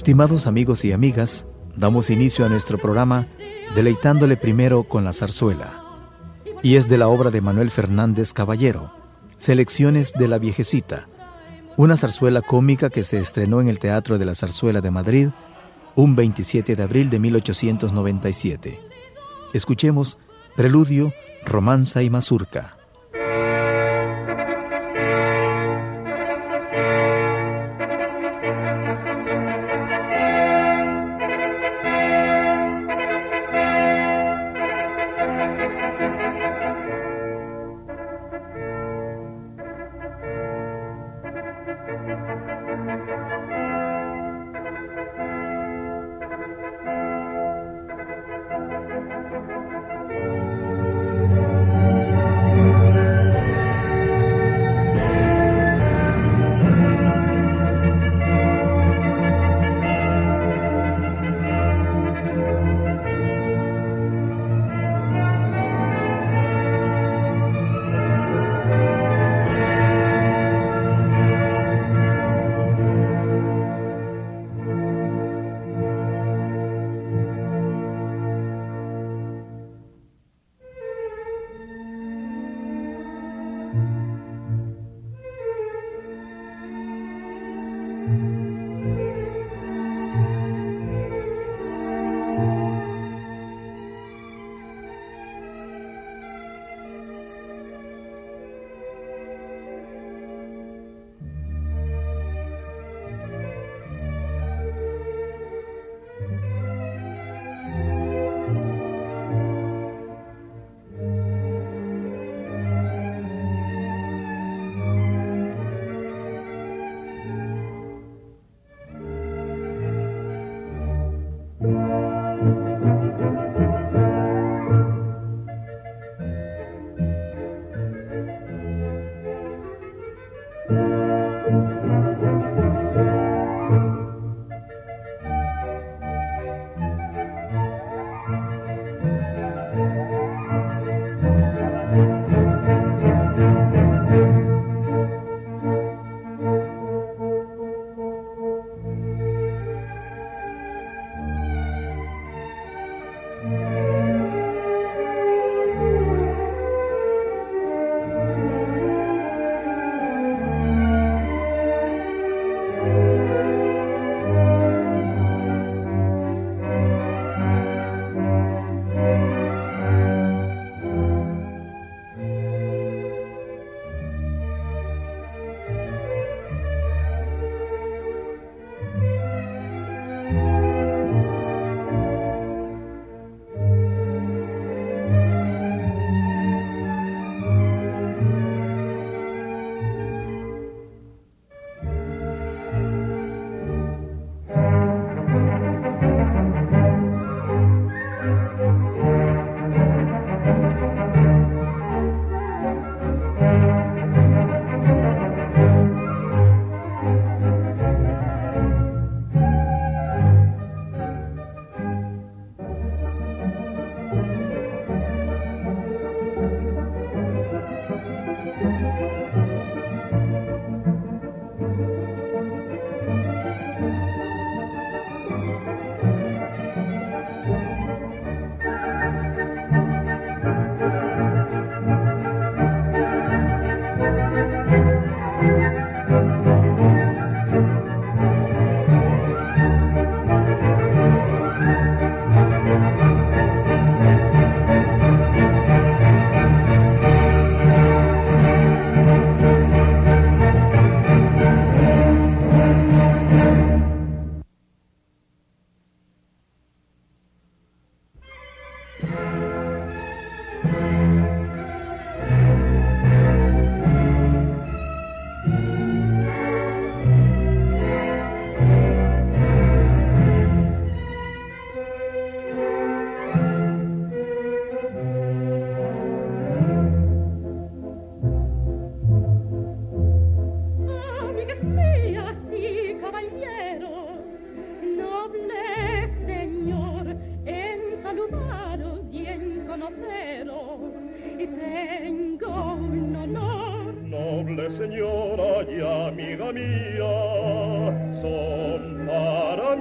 Estimados amigos y amigas, damos inicio a nuestro programa deleitándole primero con la zarzuela. Y es de la obra de Manuel Fernández Caballero, Selecciones de la Viejecita, una zarzuela cómica que se estrenó en el Teatro de la Zarzuela de Madrid un 27 de abril de 1897. Escuchemos Preludio, Romanza y Mazurca.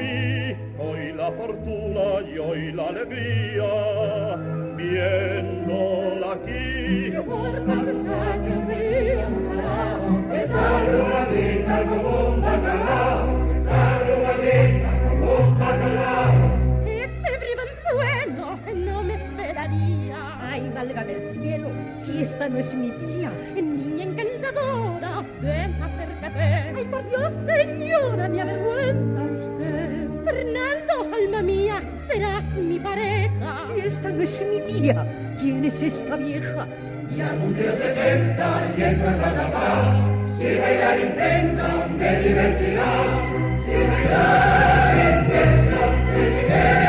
hoy la fortuna y hoy la alegría, viéndola aquí. Este briganzuelo no me esperaría. Ay, valga del cielo, si esta no es mi tía, niña encantadora, ven acércate. Ay, por Dios, señora, mi avergüenza. Fernando, alma mía, serás mi pareja. Si esta no es mi tía, ¿quién es esta vieja? Y Ya cumplió 70 y el cuerpo acá. Si bailar intenta, me divertirá. Si bailar intenta, me divertirá.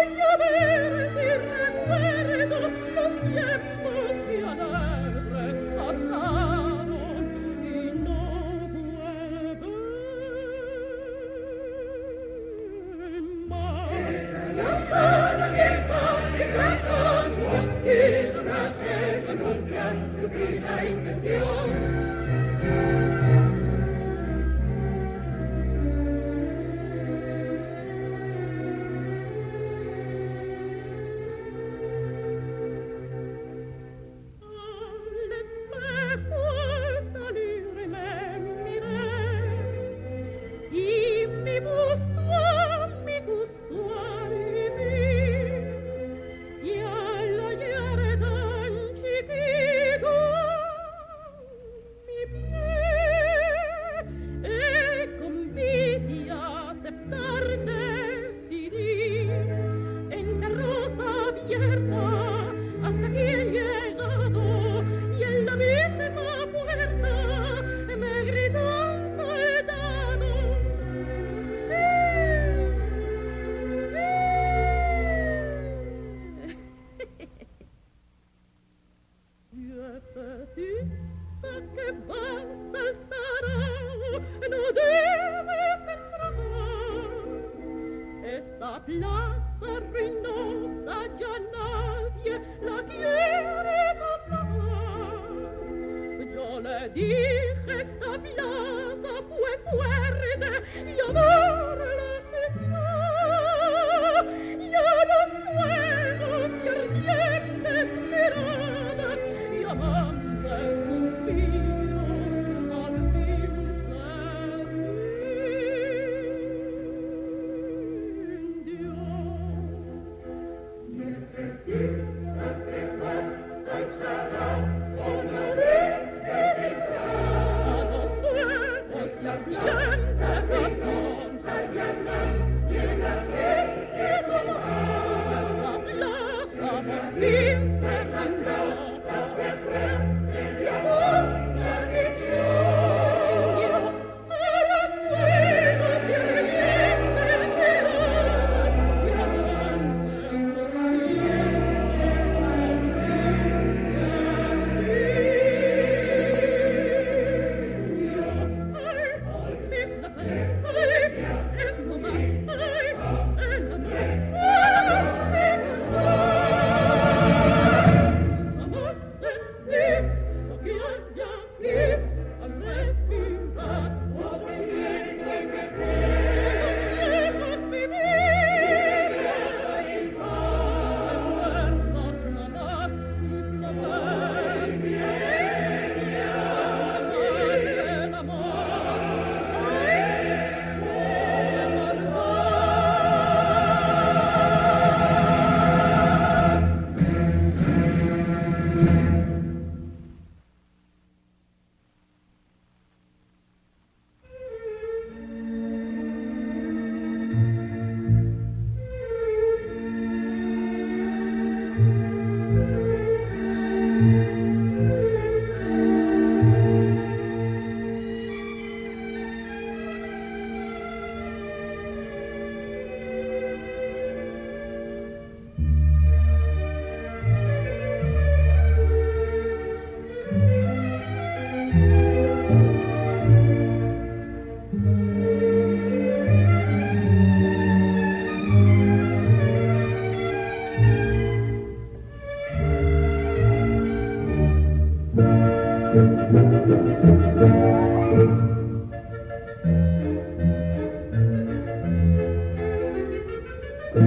thank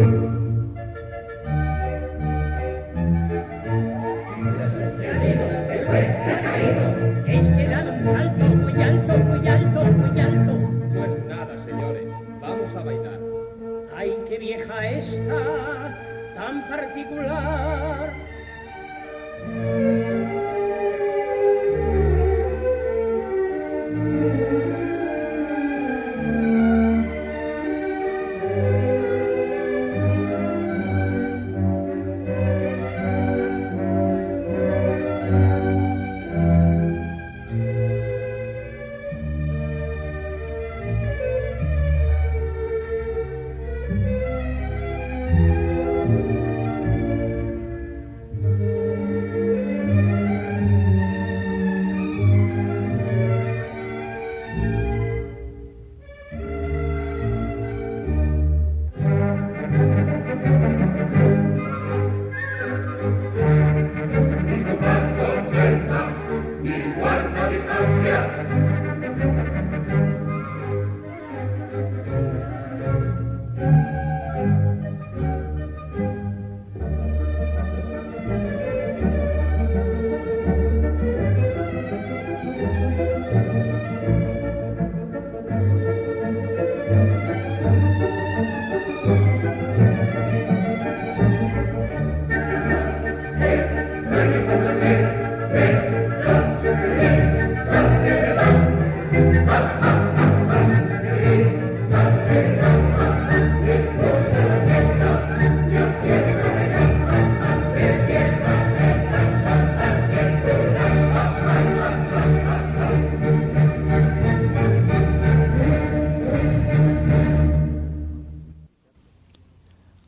you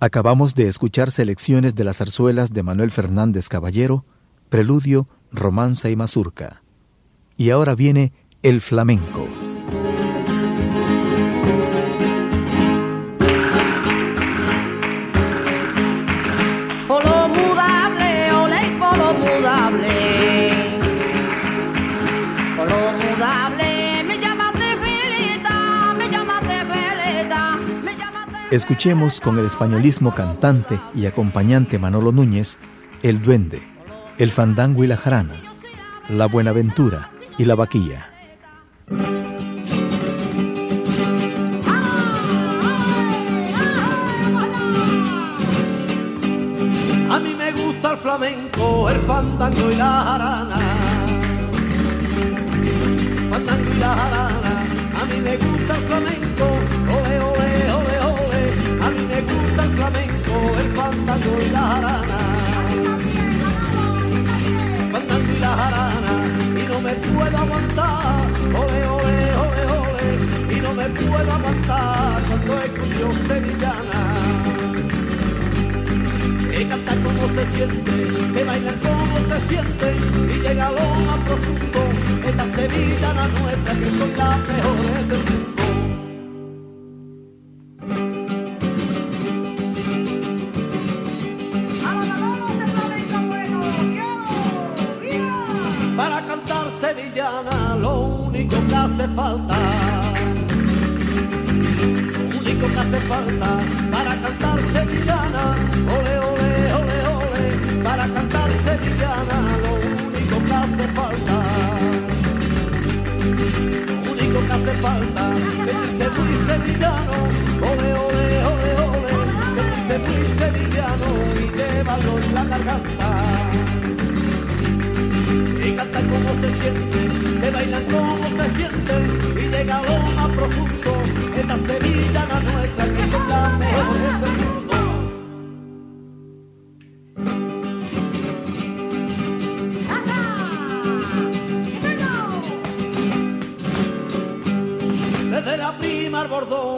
Acabamos de escuchar selecciones de las zarzuelas de Manuel Fernández Caballero, Preludio, Romanza y Mazurca. Y ahora viene el flamenco. Escuchemos con el españolismo cantante y acompañante Manolo Núñez El Duende, El Fandango y la Jarana, La Buenaventura y la Vaquilla. A mí me gusta el flamenco, el fandango y la jarana. Fandango y la jarana, a mí me gusta el flamenco, el y la jarana. Fandango y la jarana, y no me puedo aguantar, ole, ole, ole, ole. Y no me puedo aguantar cuando escucho sevillana que canta como se siente, que baila como se siente y llega a lo más profundo. Esta Sevilla la nuestra que son las mejores del mundo. La. Y cantar como se siente, se bailan como se siente y llega lo más profundo esta Sevilla la nuestra que son las mejores del mundo. Desde la prima al bordón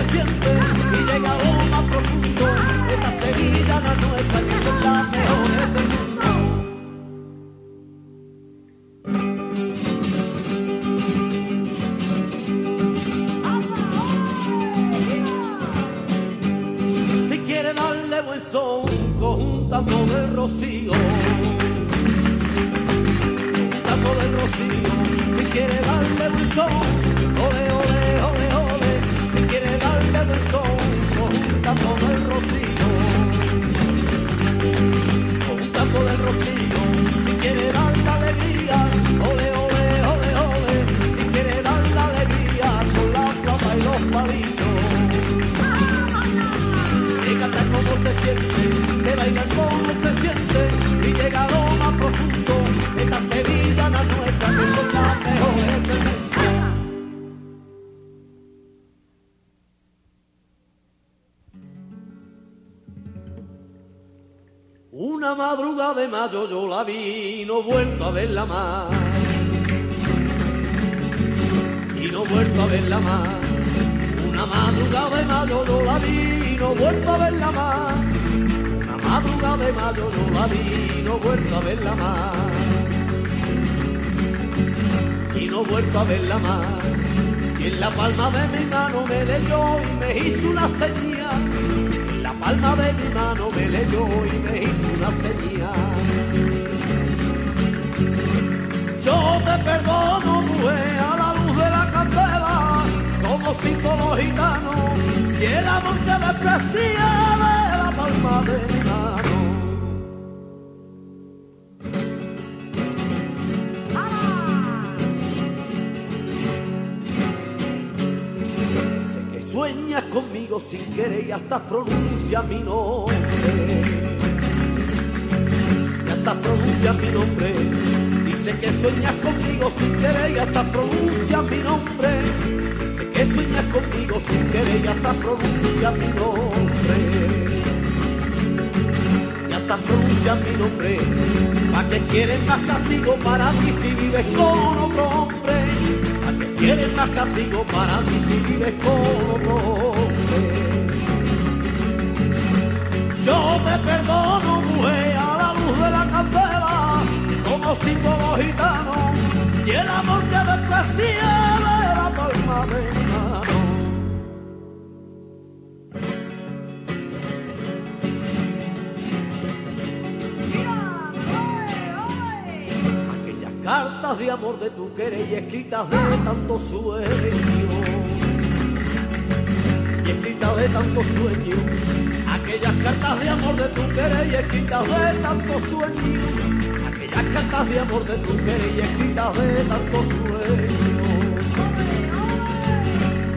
se siente y llega a lo más profundo. Esta Sevilla la nuestra que son las mejores del mundo. Si quiere darle buen son, con un tambor de rocío. Un tambor de rocío. Si quiere darle buen son, un tambor de rocío. Un tambor de rocío. Si quiere darle alegría, ole, ole, ole, ole. Si quiere darle alegría, con la flauta y los palillos y canta como se siente, se baila como se siente y llega a lo más profundo. Esta Sevilla madrugada de mayo yo la vi no vuelto a verla más. Y no vuelto a verla más. Una madrugada de mayo yo la vi no vuelto a verla más. Una madrugada de mayo yo la vi no vuelto a verla más. Y no vuelto a verla más. Y en la palma de mi mano me leyó y me hizo una señal. Palma de mi mano me leyó y me hizo una señal. Yo te perdono, mujer, a la luz de la candela, como todos los gitanos, y el amor que desprecia de la palma de mi conmigo sin querer y hasta pronuncia mi nombre. Y hasta pronuncia mi nombre. Dice que sueñas conmigo sin querer y hasta pronuncia mi nombre. Dice que sueñas conmigo sin querer y hasta pronuncia mi nombre. Y hasta pronuncia mi nombre. ¿Para que quieres más castigo para ti si vives con otro hombre? Quieres más castigo para mí si vives como Yo te perdono, mujer, a la luz de la candela, como símbolo gitano, y el amor que desprecié de la palma de cartas de amor de tu querer y escritas de tanto sueño. Y escritas de tanto sueño aquellas cartas de amor de tu querer y escritas de tanto sueño. Aquellas cartas de amor de tu querer y escritas de tanto sueño.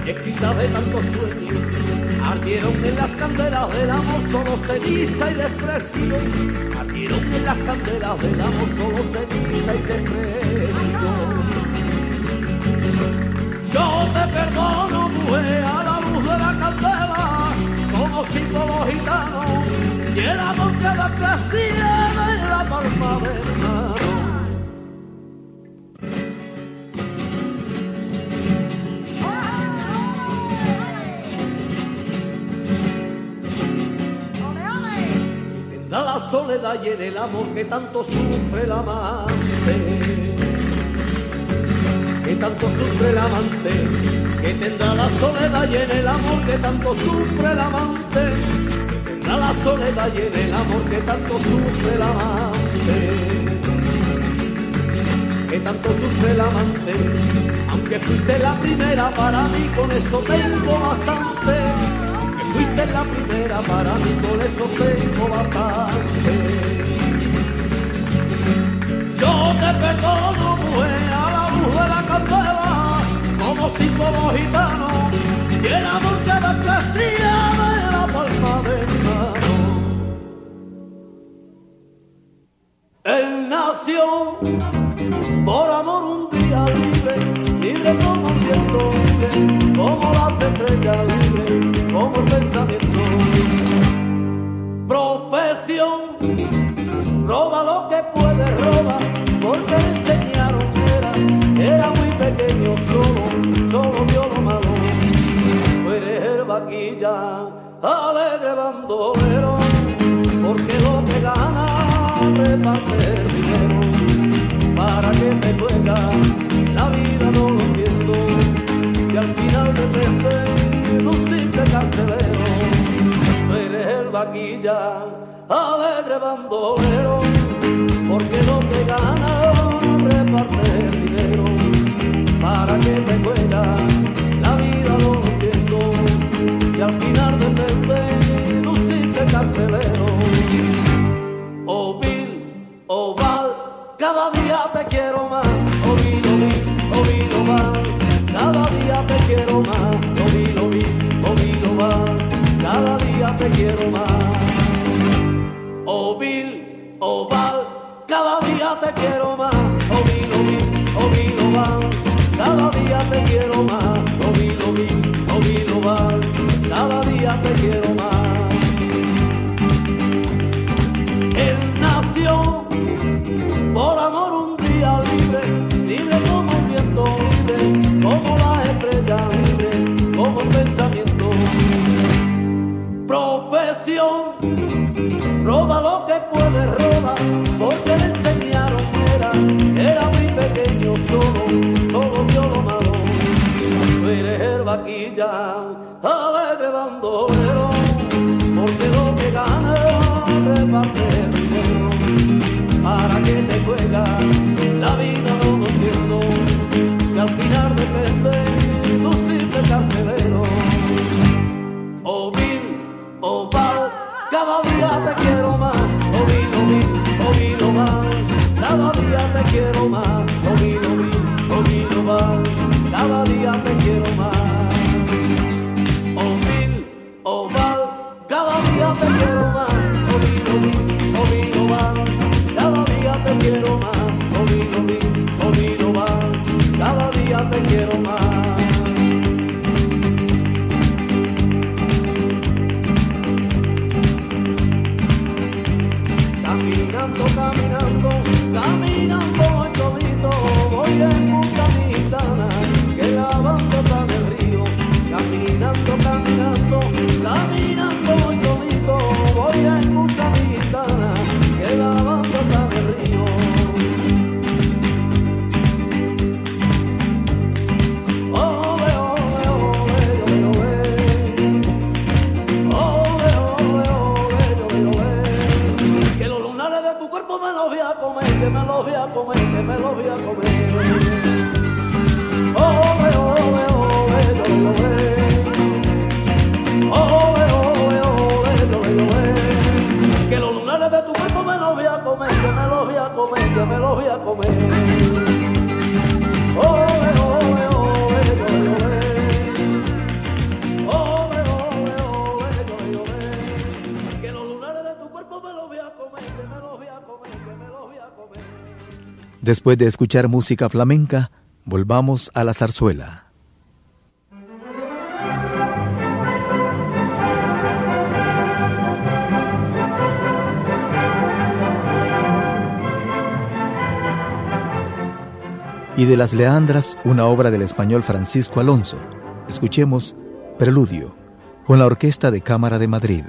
Y escritas de tanto sueño ardieron en las candelas del amor solo ceniza y desprecio ardieron en las candelas del amor solo ceniza y desprecio yo te perdono, mujer, a la luz de la candela, como símbolo gitano, y el amor que la soledad y en el amor que tanto sufre el amante. Que tanto sufre el amante, que tendrá la soledad y en el amor que tanto sufre el amante, que tendrá la soledad y en el amor que tanto sufre el amante, que tanto sufre el amante, aunque fuiste la primera para mí, con eso tengo bastante, fuiste la primera para mí, con eso tengo bastante. Yo te perdono, mujer, a la luz de la candela, como símbolo gitano, y el amor que me crecía de la palma de mi mano. Él nació por amor un día libre, libre como el viento como las estrellas libre, como el pensamiento. Profesión roba lo que puede robar, porque le enseñaron que era, era muy pequeño, solo, solo vio lo malo. Tú eres el vaquilla, alegre bandolero, porque lo que gana reparte dinero, para que te juega, la vida no lo entiendo, y al final depende carcelero. Eres el vaquilla, alegre bandolero, porque no te gana reparte el dinero, para que te juega, la vida lo entiendo, y al final depende de un simple carcelero. Oh Bill, oh Val, cada día te quiero más, te quiero más. Oh Bill, oh Val, cada día te quiero más. Oh Bill, oh Bill, oh cada día te quiero más. Oh Bill, oh Bill, oh cada día te quiero más. Él nació por amor un día libre, libre como el viento, libre como la estrella, libre como el pensamiento. Roba lo que puede robar, porque le enseñaron que era, era muy pequeño, solo, solo vio lo malo. Tú eres el vaquilla, alegre bandolero, porque lo que gana reparte dinero, Después de escuchar música flamenca, volvamos a la zarzuela. Y de las Leandras, una obra del español Francisco Alonso. Escuchemos Preludio, con la Orquesta de Cámara de Madrid.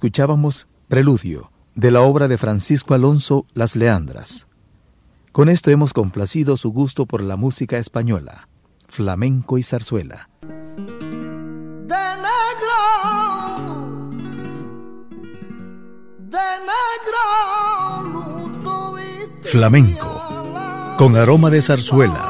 Escuchábamos Preludio, de la obra de Francisco Alonso Las Leandras. Con esto hemos complacido su gusto por la música española, flamenco y zarzuela. Flamenco, con aroma de zarzuela.